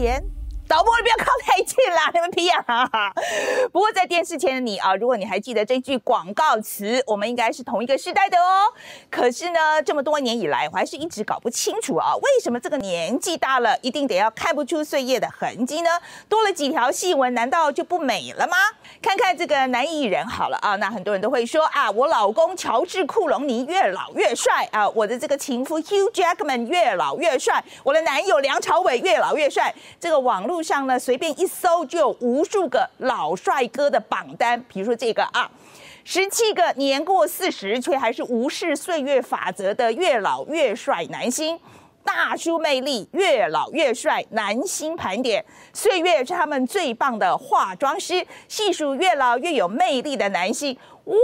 点。导播，你不要靠太近啦，你们皮痒。不过在电视前的你啊，如果你还记得这句广告词，我们应该是同一个时代的哦。可是呢，这么多年以来，我还是一直搞不清楚啊，为什么这个年纪大了，一定得要看不出岁月的痕迹呢？多了几条细纹，难道就不美了吗？看看这个男艺人好了啊，那很多人都会说啊，我老公乔治·库隆尼越老越帅啊，我的这个情夫 Hugh Jackman 越老越帅，我的男友梁朝伟越老越帅。这个网络。上呢，随便一搜就有无数个老帅哥的榜单，比如说这个啊，十七个年过四十却还是无视岁月法则的越老越帅男星，大叔魅力越老越帅男星盘点，岁月是他们最棒的化妆师，细数越老越有魅力的男星，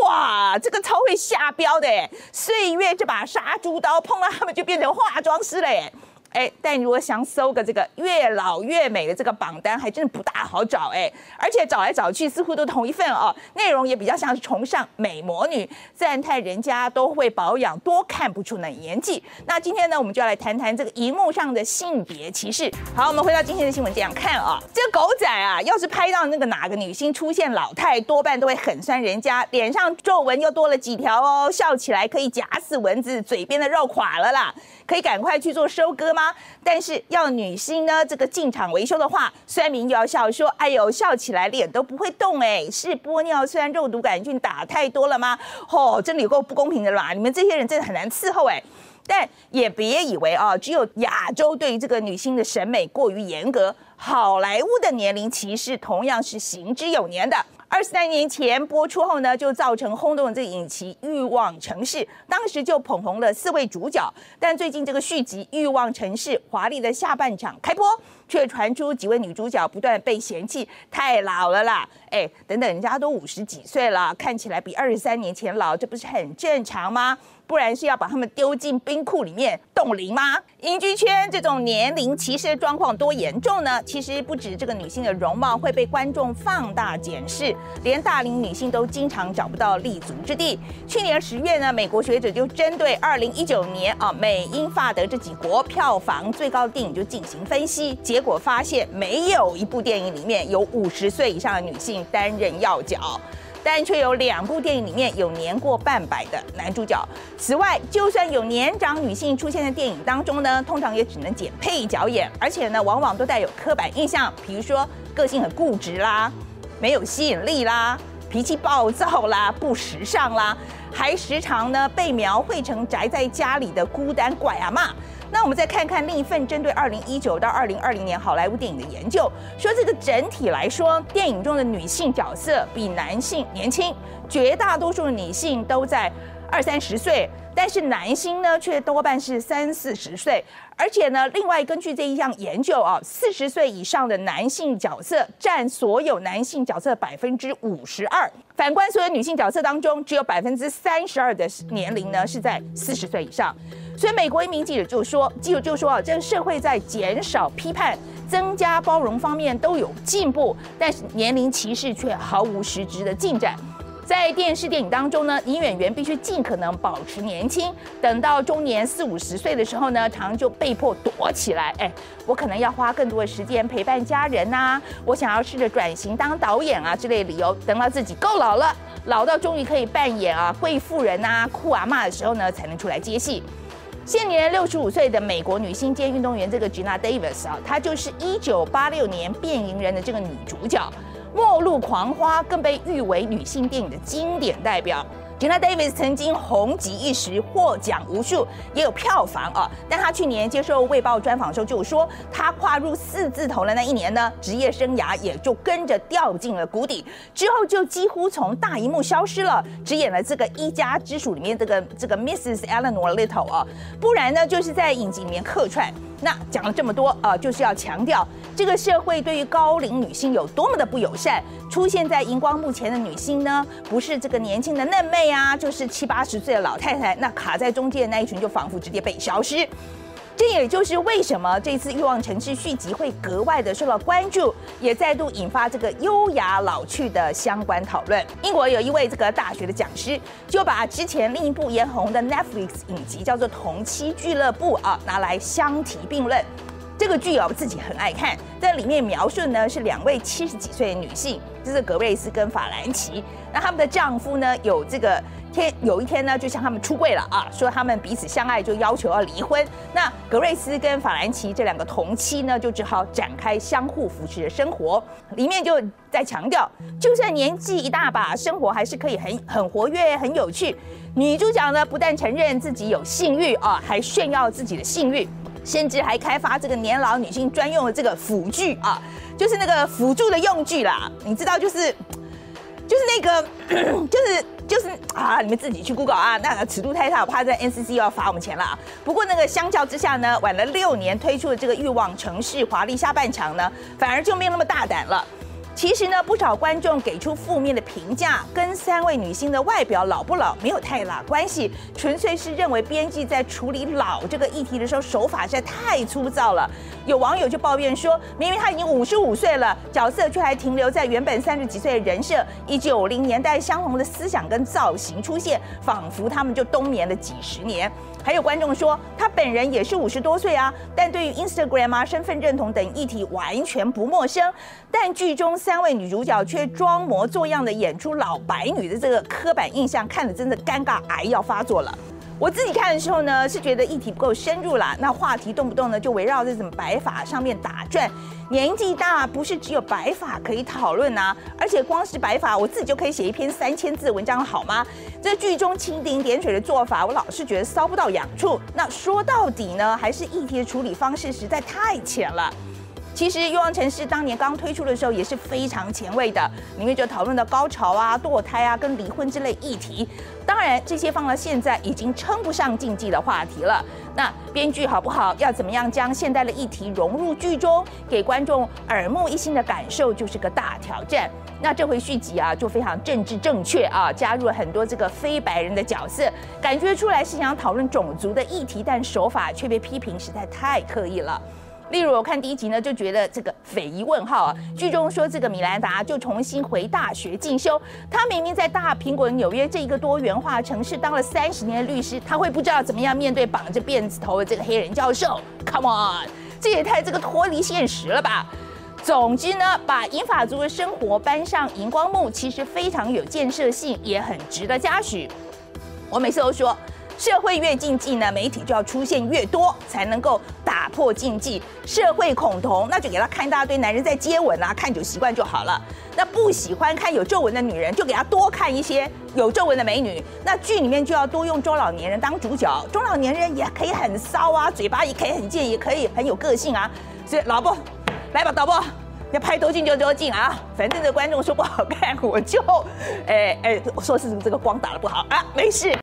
哇，这个超会下标的，岁月这把杀猪刀碰到他们就变成化妆师了哎。哎，但如果想搜个这个越老越美的这个榜单，还真的不大好找哎。而且找来找去，似乎都同一份哦，内容也比较像是崇尚美魔女，赞叹人家都会保养，多看不出那年纪。那今天呢，我们就要来谈谈这个荧幕上的性别歧视。好，我们回到今天的新闻这样看啊，这狗仔啊，要是拍到那个哪个女星出现老态，多半都会很酸人家，脸上皱纹又多了几条哦，笑起来可以夹死蚊子，嘴边的肉垮了啦。可以赶快去做收割吗？但是要女星呢，这个进场维修的话，酸民又要笑说：“哎呦，笑起来脸都不会动，哎，是玻尿酸肉毒杆菌打太多了吗？”哦，真的有够不公平的啦！你们这些人真的很难伺候，哎。但也别以为啊，只有亚洲对于这个女星的审美过于严格，好莱坞的年龄歧视同样是行之有年的。二十三年前播出后呢，就造成轰动这个影集《欲望城市》，当时就捧红了四位主角。但最近这个续集《欲望城市》华丽的下半场开播，却传出几位女主角不断被嫌弃太老了啦！哎，等等，人家都五十几岁了，看起来比二十三年前老，这不是很正常吗？不然是要把他们丢进冰库里面冻龄吗？影剧圈这种年龄歧视的状况多严重呢？其实不止这个女性的容貌会被观众放大检视，连大龄女性都经常找不到立足之地。去年十月呢，美国学者就针对二零一九年啊美英法德这几国票房最高的电影就进行分析，结果发现没有一部电影里面有五十岁以上的女性担任要角。但却有两部电影里面有年过半百的男主角。此外，就算有年长女性出现在电影当中呢，通常也只能捡配角演，而且呢，往往都带有刻板印象，比如说个性很固执啦，没有吸引力啦，脾气暴躁啦，不时尚啦，还时常呢被描绘成宅在家里的孤单怪阿妈。那我们再看看另一份针对二零一九到二零二零年好莱坞电影的研究，说这个整体来说，电影中的女性角色比男性年轻，绝大多数的女性都在二三十岁，但是男性呢却多半是三四十岁，而且呢，另外根据这一项研究啊，四十岁以上的男性角色占所有男性角色百分之五十二，反观所有女性角色当中，只有百分之三十二的年龄呢是在四十岁以上。所以，美国一名记者就说：“记者就说啊，这个社会在减少批判、增加包容方面都有进步，但是年龄歧视却毫无实质的进展。在电视电影当中呢，女演员必须尽可能保持年轻，等到中年四五十岁的时候呢，常常就被迫躲起来。哎，我可能要花更多的时间陪伴家人呐，我想要试着转型当导演啊之类理由，等到自己够老了，老到终于可以扮演啊贵妇人呐、酷阿妈的时候呢，才能出来接戏。”现年六十五岁的美国女星兼运动员这个 Gina Davis 啊，她就是一九八六年《变蝇人》的这个女主角，《末路狂花》更被誉为女性电影的经典代表。Gina Davis 曾经红极一时，获奖无数，也有票房啊。但她去年接受《卫报》专访时候就说，她跨入四字头的那一年呢，职业生涯也就跟着掉进了谷底，之后就几乎从大荧幕消失了，只演了这个一家之主里面这个这个 Mrs. Eleanor Little 啊，不然呢就是在影集里面客串。那讲了这么多啊，就是要强调这个社会对于高龄女性有多么的不友善。出现在荧光幕前的女星呢，不是这个年轻的嫩妹啊，就是七八十岁的老太太。那卡在中间的那一群，就仿佛直接被消失。这也就是为什么这次《欲望城市》续集会格外的受到关注，也再度引发这个优雅老去的相关讨论。英国有一位这个大学的讲师，就把之前另一部红的 Netflix 影集叫做《同期俱乐部》啊，拿来相提并论。这这个剧啊，我自己很爱看，在里面描述呢是两位七十几岁的女性，就是格瑞斯跟法兰奇。那他们的丈夫呢有这个天有一天呢就向他们出柜了啊，说他们彼此相爱，就要求要离婚。那格瑞斯跟法兰奇这两个同妻呢，就只好展开相互扶持的生活。里面就在强调，就算年纪一大把，生活还是可以很很活跃、很有趣。女主角呢不但承认自己有性欲啊，还炫耀自己的性欲。甚至还开发这个年老女性专用的这个辅具啊，就是那个辅助的用具啦。你知道，就是就是那个，就是就是啊，你们自己去 Google 啊。那个尺度太大，我怕在 NCC 要罚我们钱了啊。不过那个相较之下呢，晚了六年推出的这个欲望城市华丽下半场呢，反而就没有那么大胆了。其实呢，不少观众给出负面的评价，跟三位女星的外表老不老没有太大关系，纯粹是认为编辑在处理老这个议题的时候手法实在太粗糙了。有网友就抱怨说，明明她已经五十五岁了，角色却还停留在原本三十几岁的人设，以九零年代相同的思想跟造型出现，仿佛他们就冬眠了几十年。还有观众说，她本人也是五十多岁啊，但对于 Instagram 啊、身份认同等议题完全不陌生。但剧中三位女主角却装模作样的演演出老白女的这个刻板印象，看得真的尴尬癌要发作了。我自己看的时候呢，是觉得议题不够深入啦。那话题动不动呢就围绕这种白发上面打转。年纪大不是只有白发可以讨论呐，而且光是白发，我自己就可以写一篇三千字文章，好吗？这剧中蜻蜓点水的做法，我老是觉得骚不到痒处。那说到底呢，还是议题的处理方式实在太浅了。其实《欲望城市》当年刚推出的时候也是非常前卫的，里面就讨论到高潮啊、堕胎啊、跟离婚之类议题。当然，这些放到现在已经称不上禁忌的话题了。那编剧好不好？要怎么样将现代的议题融入剧中，给观众耳目一新的感受，就是个大挑战。那这回续集啊，就非常政治正确啊，加入了很多这个非白人的角色，感觉出来是想讨论种族的议题，但手法却被批评实在太刻意了。例如，我看第一集呢，就觉得这个匪夷问号啊。剧中说，这个米兰达就重新回大学进修，他明明在大苹果纽约这一个多元化城市当了三十年的律师，他会不知道怎么样面对绑着辫子头的这个黑人教授？Come on，这也太这个脱离现实了吧！总之呢，把银发族的生活搬上荧光幕，其实非常有建设性，也很值得嘉许。我每次都说。社会越禁忌呢，媒体就要出现越多，才能够打破禁忌。社会恐同，那就给他看一大堆男人在接吻啊，看久习惯就好了。那不喜欢看有皱纹的女人，就给他多看一些有皱纹的美女。那剧里面就要多用中老年人当主角，中老年人也可以很骚啊，嘴巴也可以很贱，也可以很有个性啊。所以老婆，来吧，导播，要拍多近就多近啊。反正这观众说不好看，我就，哎哎，说是这个光打的不好啊，没事。